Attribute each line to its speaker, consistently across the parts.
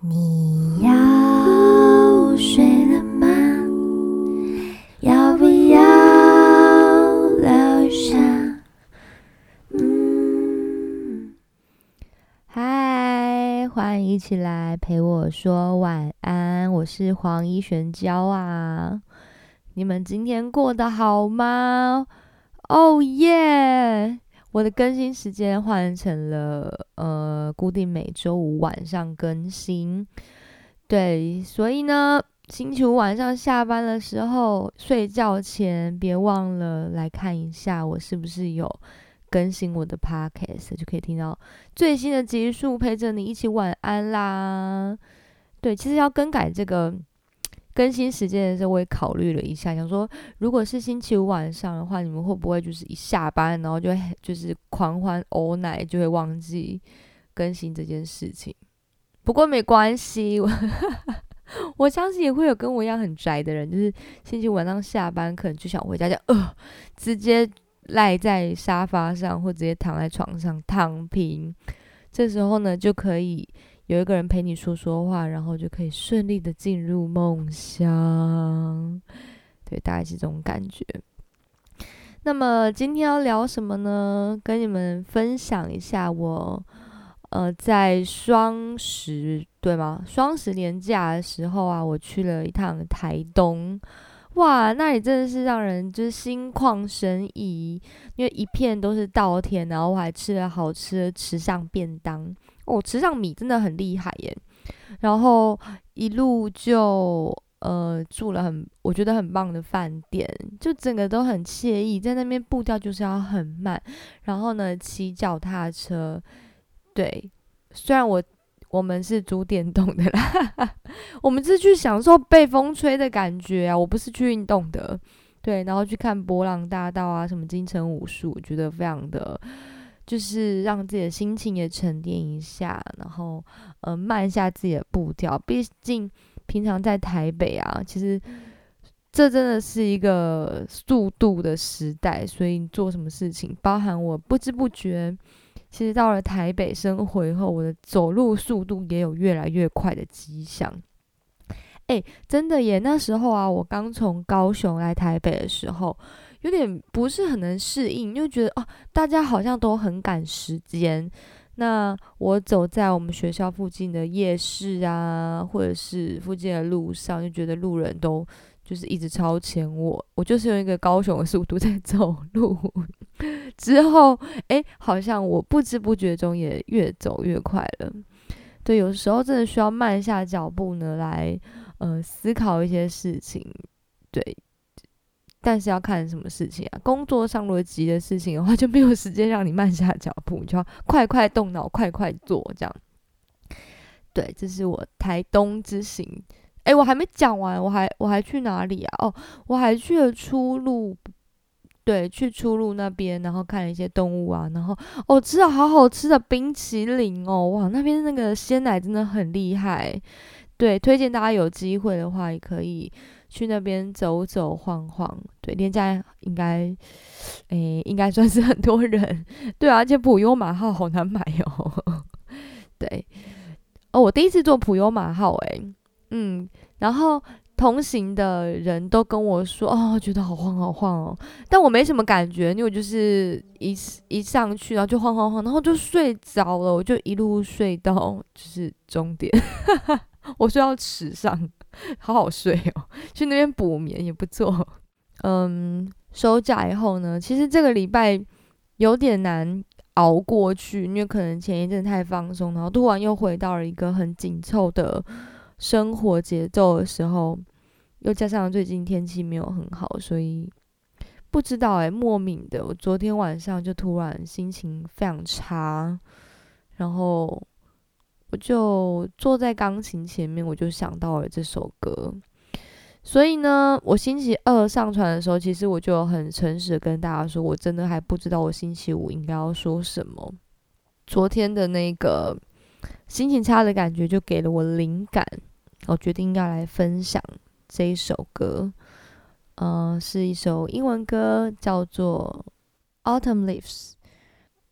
Speaker 1: 你要睡了吗？要不要聊一下？嗯，
Speaker 2: 嗨，欢迎一起来陪我说晚安，我是黄一璇娇啊。你们今天过得好吗？哦耶！我的更新时间换成了呃固定每周五晚上更新，对，所以呢，星期五晚上下班的时候睡觉前别忘了来看一下我是不是有更新我的 podcast，就可以听到最新的集数，陪着你一起晚安啦。对，其实要更改这个。更新时间的时候，我也考虑了一下，想说，如果是星期五晚上的话，你们会不会就是一下班，然后就就是狂欢欧奶，就会忘记更新这件事情？不过没关系，我 我相信也会有跟我一样很宅的人，就是星期五晚上下班，可能就想回家，就呃，直接赖在沙发上，或直接躺在床上躺平。这时候呢，就可以。有一个人陪你说说话，然后就可以顺利的进入梦乡，对，大概是这种感觉。那么今天要聊什么呢？跟你们分享一下我，呃，在双十对吗？双十年假的时候啊，我去了一趟台东，哇，那里真的是让人就是心旷神怡，因为一片都是稻田，然后我还吃了好吃的池上便当。哦，池上米真的很厉害耶！然后一路就呃住了很我觉得很棒的饭店，就整个都很惬意，在那边步调就是要很慢。然后呢，骑脚踏车，对，虽然我我们是租电动的啦，我们是去享受被风吹的感觉啊，我不是去运动的。对，然后去看波浪大道啊，什么金城武术，我觉得非常的。就是让自己的心情也沉淀一下，然后呃慢下自己的步调。毕竟平常在台北啊，其实这真的是一个速度的时代，所以做什么事情，包含我不知不觉，其实到了台北生活以后，我的走路速度也有越来越快的迹象。哎，真的耶！那时候啊，我刚从高雄来台北的时候。有点不是很能适应，就觉得哦，大家好像都很赶时间。那我走在我们学校附近的夜市啊，或者是附近的路上，就觉得路人都就是一直超前我，我就是用一个高雄的速度在走路。之后，哎，好像我不知不觉中也越走越快了。对，有时候真的需要慢下脚步呢，来呃思考一些事情。对。但是要看什么事情啊？工作上如果急的事情的话，就没有时间让你慢下脚步，就要快快动脑，快快做这样。对，这是我台东之行。哎，我还没讲完，我还我还去哪里啊？哦，我还去了出路，对，去出路那边，然后看了一些动物啊，然后哦，吃了好好吃的冰淇淋哦，哇，那边那个鲜奶真的很厉害。对，推荐大家有机会的话也可以。去那边走走晃晃，对，廉价应该，诶，应该算是很多人，对啊，而且普悠马号好难买哦，对，哦，我第一次坐普悠马号，诶，嗯，然后同行的人都跟我说，哦，觉得好晃好晃哦，但我没什么感觉，因为我就是一一上去，然后就晃晃晃，然后就睡着了，我就一路睡到就是终点，我睡到池上。好好睡哦，去那边补眠也不错。嗯，收假以后呢，其实这个礼拜有点难熬过去，因为可能前一阵太放松，然后突然又回到了一个很紧凑的生活节奏的时候，又加上最近天气没有很好，所以不知道哎，莫名的，我昨天晚上就突然心情非常差，然后。我就坐在钢琴前面，我就想到了这首歌。所以呢，我星期二上传的时候，其实我就很诚实的跟大家说，我真的还不知道我星期五应该要说什么。昨天的那个心情差的感觉，就给了我灵感，我决定要来分享这一首歌。嗯，是一首英文歌，叫做《Autumn Leaves》。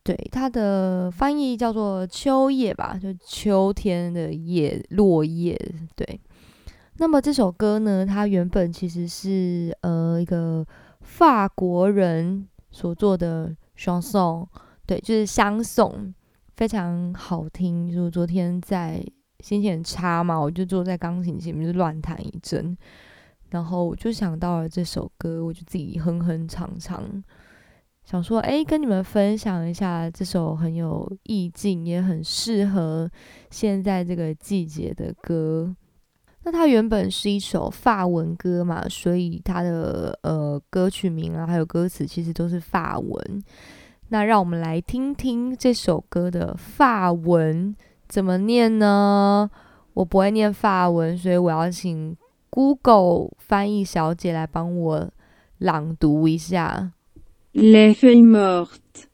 Speaker 2: 对，它的翻译叫做秋叶吧，就秋天的叶，落叶。对，那么这首歌呢，它原本其实是呃一个法国人所做的双颂对，就是相送，非常好听。就昨天在心情很差嘛，我就坐在钢琴前面就乱弹一阵，然后我就想到了这首歌，我就自己哼哼唱唱。想说，哎，跟你们分享一下这首很有意境，也很适合现在这个季节的歌。那它原本是一首法文歌嘛，所以它的呃歌曲名啊，还有歌词其实都是法文。那让我们来听听这首歌的法文怎么念呢？我不会念法文，所以我要请 Google 翻译小姐来帮我朗读一下。
Speaker 3: Les feuilles mortes,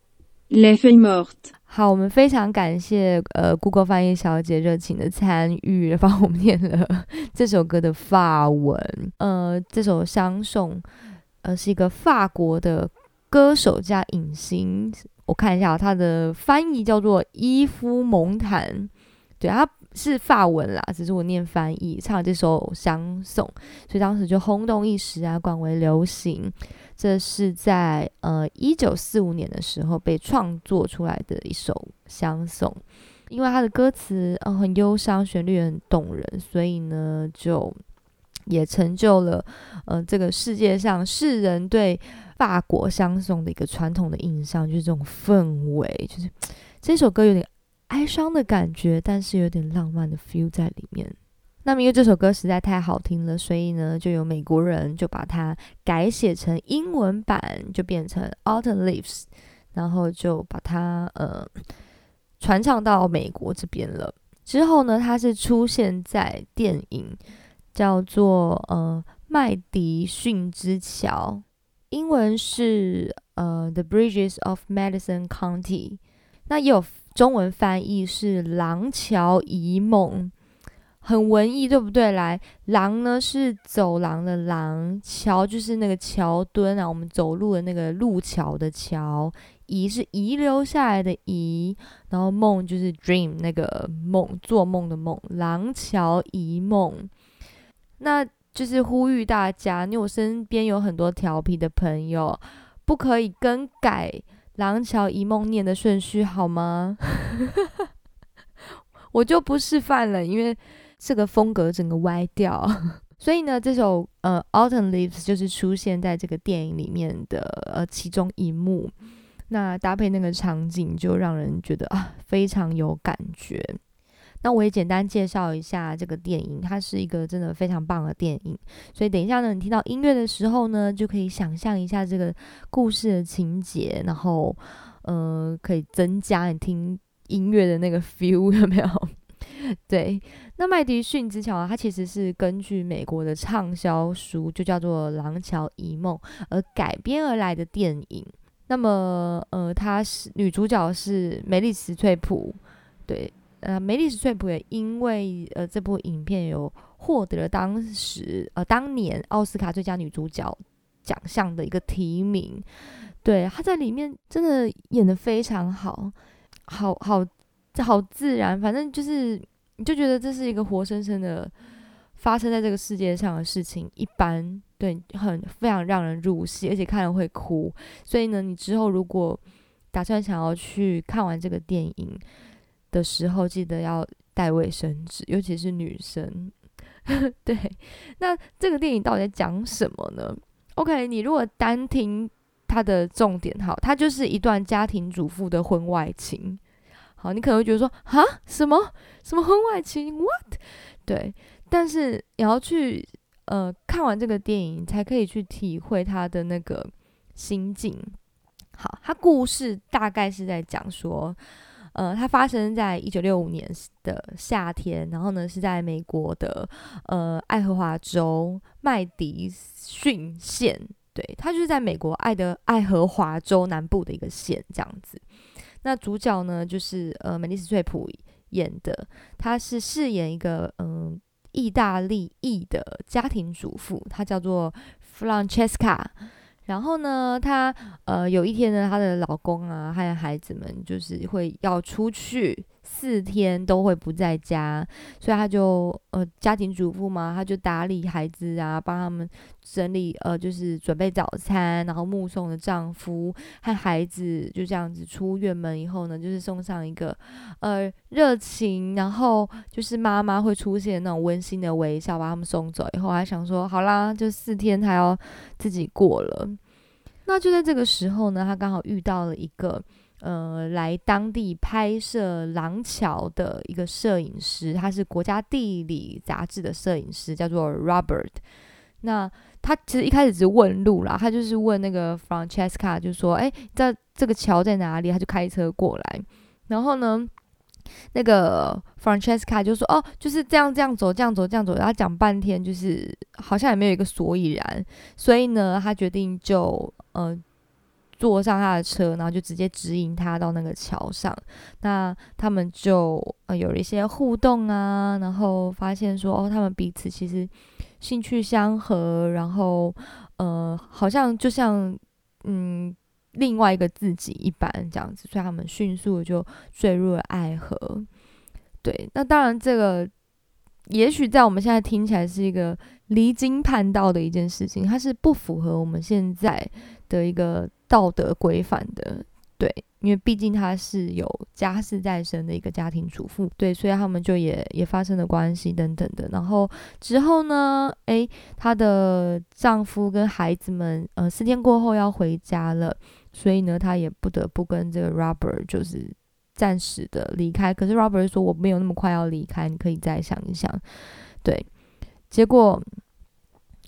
Speaker 3: les feuilles mortes。
Speaker 2: 好，我们非常感谢呃，Google 翻译小姐热情的参与，帮我们念了这首歌的法文。呃，这首《相送》呃是一个法国的歌手加影星，我看一下他的翻译叫做伊夫蒙坦，对他。是法文啦，只是我念翻译唱这首《相送》，所以当时就轰动一时啊，广为流行。这是在呃一九四五年的时候被创作出来的一首《相送》，因为它的歌词呃很忧伤，旋律很动人，所以呢就也成就了呃这个世界上世人对法国相送的一个传统的印象，就是这种氛围，就是这首歌有点。哀伤的感觉，但是有点浪漫的 feel 在里面。那么因为这首歌实在太好听了，所以呢，就有美国人就把它改写成英文版，就变成 Autumn Leaves，然后就把它呃传唱到美国这边了。之后呢，它是出现在电影叫做呃麦迪逊之桥，英文是呃 The Bridges of Madison County。那有。中文翻译是《廊桥遗梦》，很文艺，对不对？来，廊呢是走廊的廊，桥就是那个桥墩啊，我们走路的那个路桥的桥。遗是遗留下来的遗，然后梦就是 dream 那个梦，做梦的梦。廊桥遗梦，那就是呼吁大家，因为我身边有很多调皮的朋友，不可以更改。廊桥遗梦念的顺序好吗？我就不示范了，因为这个风格整个歪掉。所以呢，这首呃《Autumn Leaves》就是出现在这个电影里面的呃其中一幕。那搭配那个场景，就让人觉得啊非常有感觉。那我也简单介绍一下这个电影，它是一个真的非常棒的电影。所以等一下呢，你听到音乐的时候呢，就可以想象一下这个故事的情节，然后呃，可以增加你听音乐的那个 feel，有没有？对，那麦迪逊之桥啊，它其实是根据美国的畅销书，就叫做《廊桥遗梦》而改编而来的电影。那么呃，它是女主角是梅丽史翠普，对。呃，梅丽史翠普也因为呃这部影片有获得了当时呃当年奥斯卡最佳女主角奖项的一个提名，对，她在里面真的演的非常好，好好好自然，反正就是你就觉得这是一个活生生的发生在这个世界上的事情一般，对，很非常让人入戏，而且看了会哭，所以呢，你之后如果打算想要去看完这个电影。的时候记得要带卫生纸，尤其是女生。对，那这个电影到底在讲什么呢？OK，你如果单听它的重点，好，它就是一段家庭主妇的婚外情。好，你可能会觉得说，哈，什么什么婚外情？What？对，但是你要去呃看完这个电影，才可以去体会他的那个心境。好，他故事大概是在讲说。呃，它发生在一九六五年的夏天，然后呢是在美国的呃爱荷华州麦迪逊县，对，它就是在美国爱的爱荷华州南部的一个县这样子。那主角呢就是呃梅丽史翠普演的，她是饰演一个嗯意大利裔的家庭主妇，她叫做 Francesca。然后呢，她呃有一天呢，她的老公啊，还有孩子们，就是会要出去四天都会不在家，所以她就呃家庭主妇嘛，她就打理孩子啊，帮他们整理呃就是准备早餐，然后目送的丈夫和孩子就这样子出院门以后呢，就是送上一个呃热情，然后就是妈妈会出现那种温馨的微笑，把他们送走以后，还想说好啦，就四天他要自己过了。那就在这个时候呢，她刚好遇到了一个呃来当地拍摄廊桥的一个摄影师，他是国家地理杂志的摄影师，叫做 Robert。那他其实一开始只是问路啦，他就是问那个 Francesca，就说：“哎，在这个桥在哪里？”他就开车过来，然后呢，那个 Francesca 就说：“哦，就是这样，这样走，这样走，这样走。”然后讲半天，就是好像也没有一个所以然，所以呢，他决定就呃坐上他的车，然后就直接指引他到那个桥上。那他们就呃有了一些互动啊，然后发现说：“哦，他们彼此其实。”兴趣相合，然后呃，好像就像嗯另外一个自己一般这样子，所以他们迅速就坠入了爱河。对，那当然这个也许在我们现在听起来是一个离经叛道的一件事情，它是不符合我们现在的一个道德规范的。对，因为毕竟她是有家室在身的一个家庭主妇，对，所以他们就也也发生了关系等等的。然后之后呢，诶，她的丈夫跟孩子们，呃，四天过后要回家了，所以呢，她也不得不跟这个 Robert 就是暂时的离开。可是 Robert 说我没有那么快要离开，你可以再想一想。对，结果，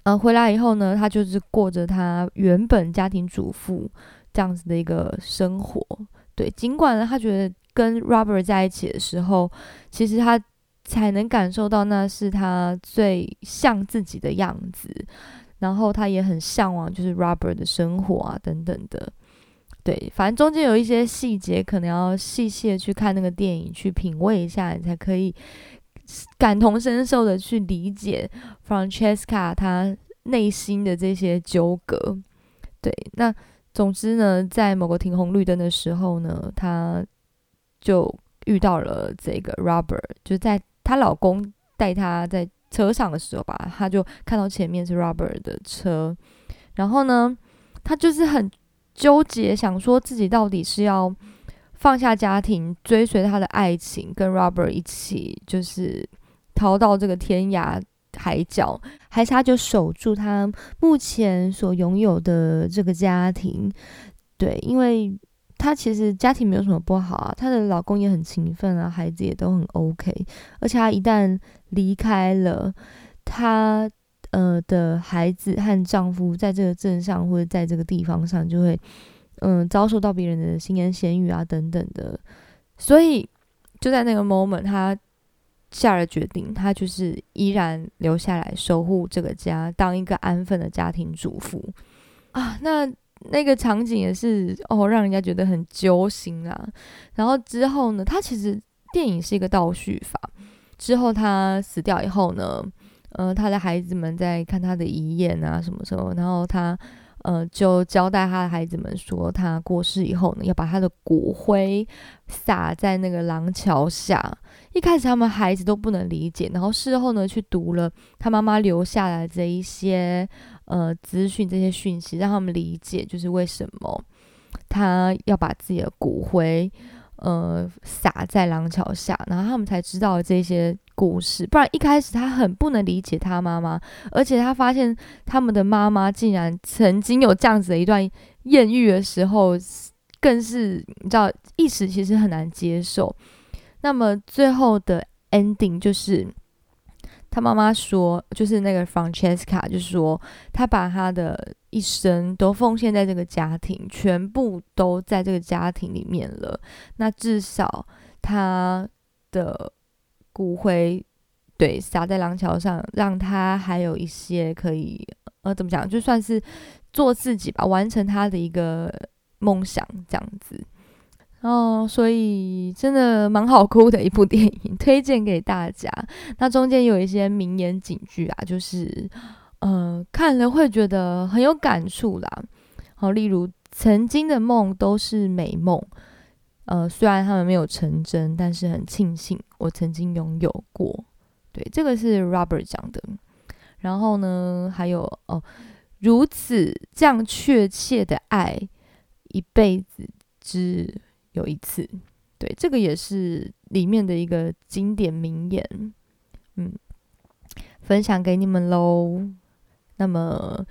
Speaker 2: 呃，回来以后呢，她就是过着她原本家庭主妇。这样子的一个生活，对，尽管呢，他觉得跟 Robert 在一起的时候，其实他才能感受到那是他最像自己的样子，然后他也很向往就是 Robert 的生活啊等等的，对，反正中间有一些细节，可能要细细的去看那个电影，去品味一下，你才可以感同身受的去理解 Francesca 他内心的这些纠葛，对，那。总之呢，在某个停红绿灯的时候呢，她就遇到了这个 Robert，就在她老公带她在车上的时候吧，她就看到前面是 Robert 的车，然后呢，她就是很纠结，想说自己到底是要放下家庭，追随他的爱情，跟 Robert 一起，就是逃到这个天涯。海角，还是他就守住他目前所拥有的这个家庭？对，因为他其实家庭没有什么不好啊，她的老公也很勤奋啊，孩子也都很 OK。而且她一旦离开了，她呃的孩子和丈夫在这个镇上或者在这个地方上，就会嗯遭受到别人的闲言闲语啊等等的。所以就在那个 moment，他。下了决定，他就是依然留下来守护这个家，当一个安分的家庭主妇啊。那那个场景也是哦，让人家觉得很揪心啊。然后之后呢，他其实电影是一个倒叙法。之后他死掉以后呢，呃，他的孩子们在看他的遗言啊，什么时候？然后他。呃，就交代他的孩子们说，他过世以后呢，要把他的骨灰撒在那个廊桥下。一开始他们孩子都不能理解，然后事后呢，去读了他妈妈留下来这一些呃资讯、这些讯息，让他们理解，就是为什么他要把自己的骨灰。呃，撒在廊桥下，然后他们才知道这些故事。不然一开始他很不能理解他妈妈，而且他发现他们的妈妈竟然曾经有这样子的一段艳遇的时候，更是你知道一时其实很难接受。那么最后的 ending 就是。他妈妈说，就是那个 Francesca，就说，他把他的一生都奉献在这个家庭，全部都在这个家庭里面了。那至少他的骨灰，对，撒在廊桥上，让他还有一些可以，呃，怎么讲，就算是做自己吧，完成他的一个梦想，这样子。哦，所以真的蛮好哭的一部电影，推荐给大家。那中间有一些名言警句啊，就是，呃，看了会觉得很有感触啦。好，例如曾经的梦都是美梦，呃，虽然他们没有成真，但是很庆幸我曾经拥有过。对，这个是 Robert 讲的。然后呢，还有哦，如此这样确切的爱，一辈子只有一次。对，这个也是里面的一个经典名言。嗯，分享给你们喽。那么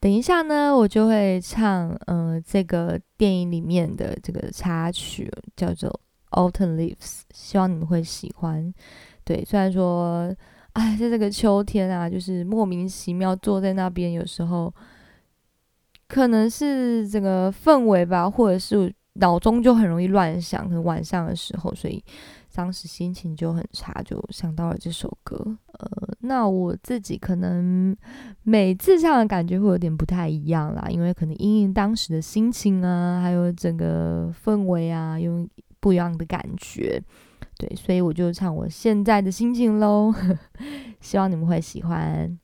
Speaker 2: 等一下呢，我就会唱，呃，这个电影里面的这个插曲，叫做《Autumn Leaves》，希望你们会喜欢。对，虽然说，哎，在这个秋天啊，就是莫名其妙坐在那边，有时候可能是这个氛围吧，或者是脑中就很容易乱想，可能晚上的时候，所以。当时心情就很差，就想到了这首歌。呃，那我自己可能每次唱的感觉会有点不太一样啦，因为可能因应当时的心情啊，还有整个氛围啊，有不一样的感觉。对，所以我就唱我现在的心情喽，希望你们会喜欢。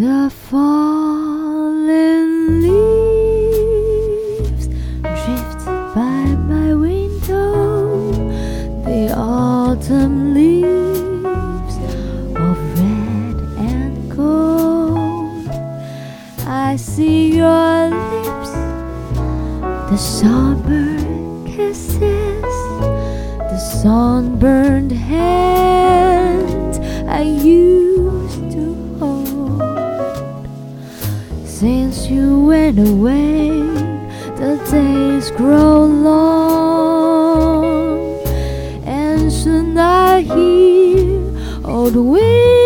Speaker 2: The fallen leaves drift by my window, the autumn leaves of red and gold. I see your lips, the summer Since you went away, the days grow long, and soon I hear old winter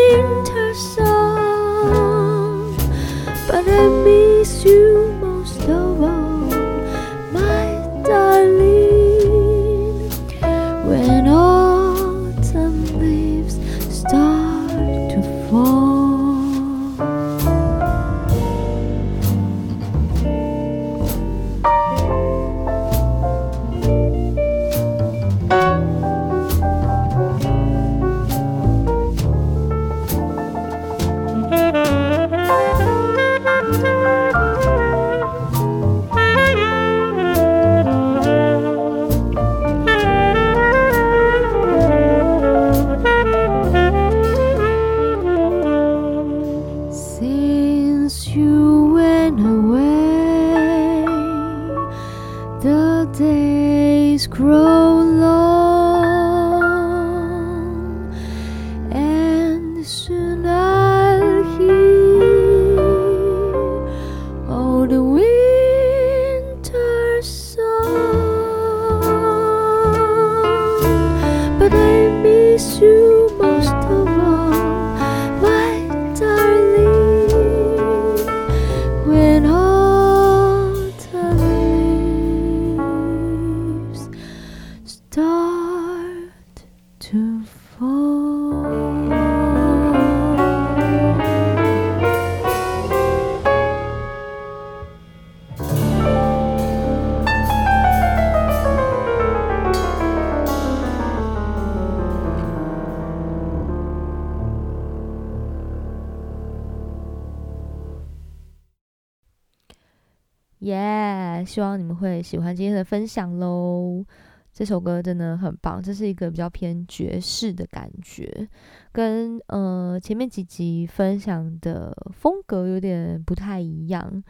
Speaker 2: 耶希望你们会喜欢今天的分享喽。这首歌真的很棒，这是一个比较偏爵士的感觉，跟呃前面几集分享的风格有点不太一样。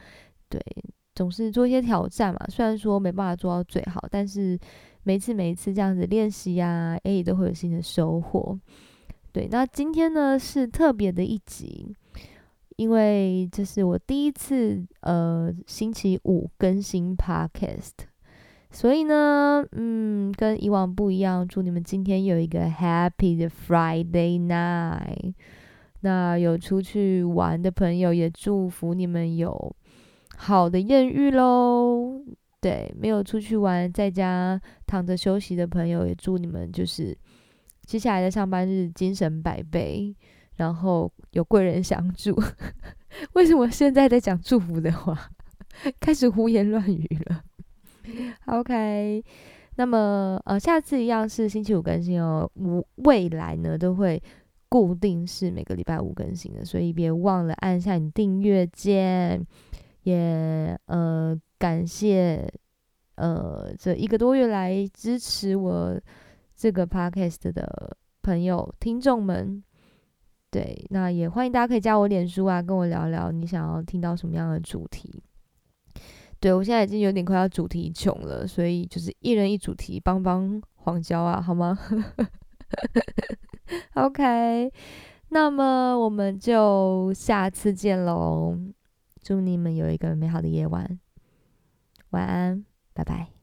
Speaker 2: 对，总是做一些挑战嘛，虽然说没办法做到最好，但是每次每一次这样子练习呀，诶，都会有新的收获。对，那今天呢是特别的一集，因为这是我第一次呃星期五更新 Podcast，所以呢，嗯，跟以往不一样，祝你们今天有一个 Happy 的 Friday night。那有出去玩的朋友，也祝福你们有好的艳遇喽。对，没有出去玩，在家躺着休息的朋友，也祝你们就是接下来的上班日精神百倍。然后有贵人相助。为什么现在在讲祝福的话，开始胡言乱语了？OK，那么呃，下次一样是星期五更新哦。未未来呢都会固定是每个礼拜五更新的，所以别忘了按下你订阅键。也呃感谢呃这一个多月来支持我这个 podcast 的朋友听众们，对，那也欢迎大家可以加我脸书啊，跟我聊聊你想要听到什么样的主题。对我现在已经有点快要主题穷了，所以就是一人一主题，帮帮黄椒啊，好吗？OK，那么我们就下次见喽。祝你们有一个美好的夜晚，晚安，拜拜。